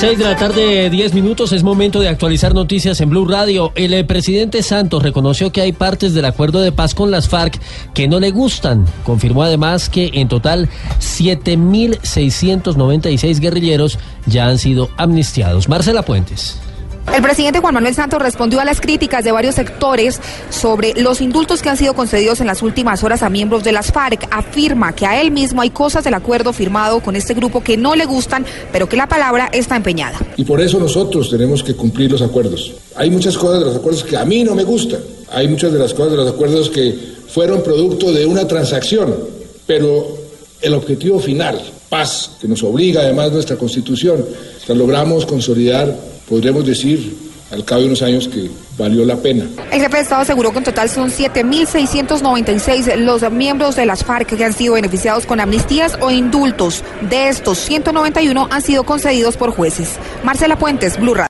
6 de la tarde, 10 minutos, es momento de actualizar noticias en Blue Radio. El eh, presidente Santos reconoció que hay partes del acuerdo de paz con las FARC que no le gustan. Confirmó además que en total 7.696 guerrilleros ya han sido amnistiados. Marcela Puentes. El presidente Juan Manuel Santos respondió a las críticas de varios sectores sobre los indultos que han sido concedidos en las últimas horas a miembros de las FARC. Afirma que a él mismo hay cosas del acuerdo firmado con este grupo que no le gustan, pero que la palabra está empeñada. Y por eso nosotros tenemos que cumplir los acuerdos. Hay muchas cosas de los acuerdos que a mí no me gustan. Hay muchas de las cosas de los acuerdos que fueron producto de una transacción, pero el objetivo final, paz, que nos obliga además nuestra constitución, la logramos consolidar podremos decir al cabo de unos años que valió la pena. El jefe de Estado aseguró que en total son 7.696 los miembros de las FARC que han sido beneficiados con amnistías o indultos. De estos, 191 han sido concedidos por jueces. Marcela Puentes, Blue Radio.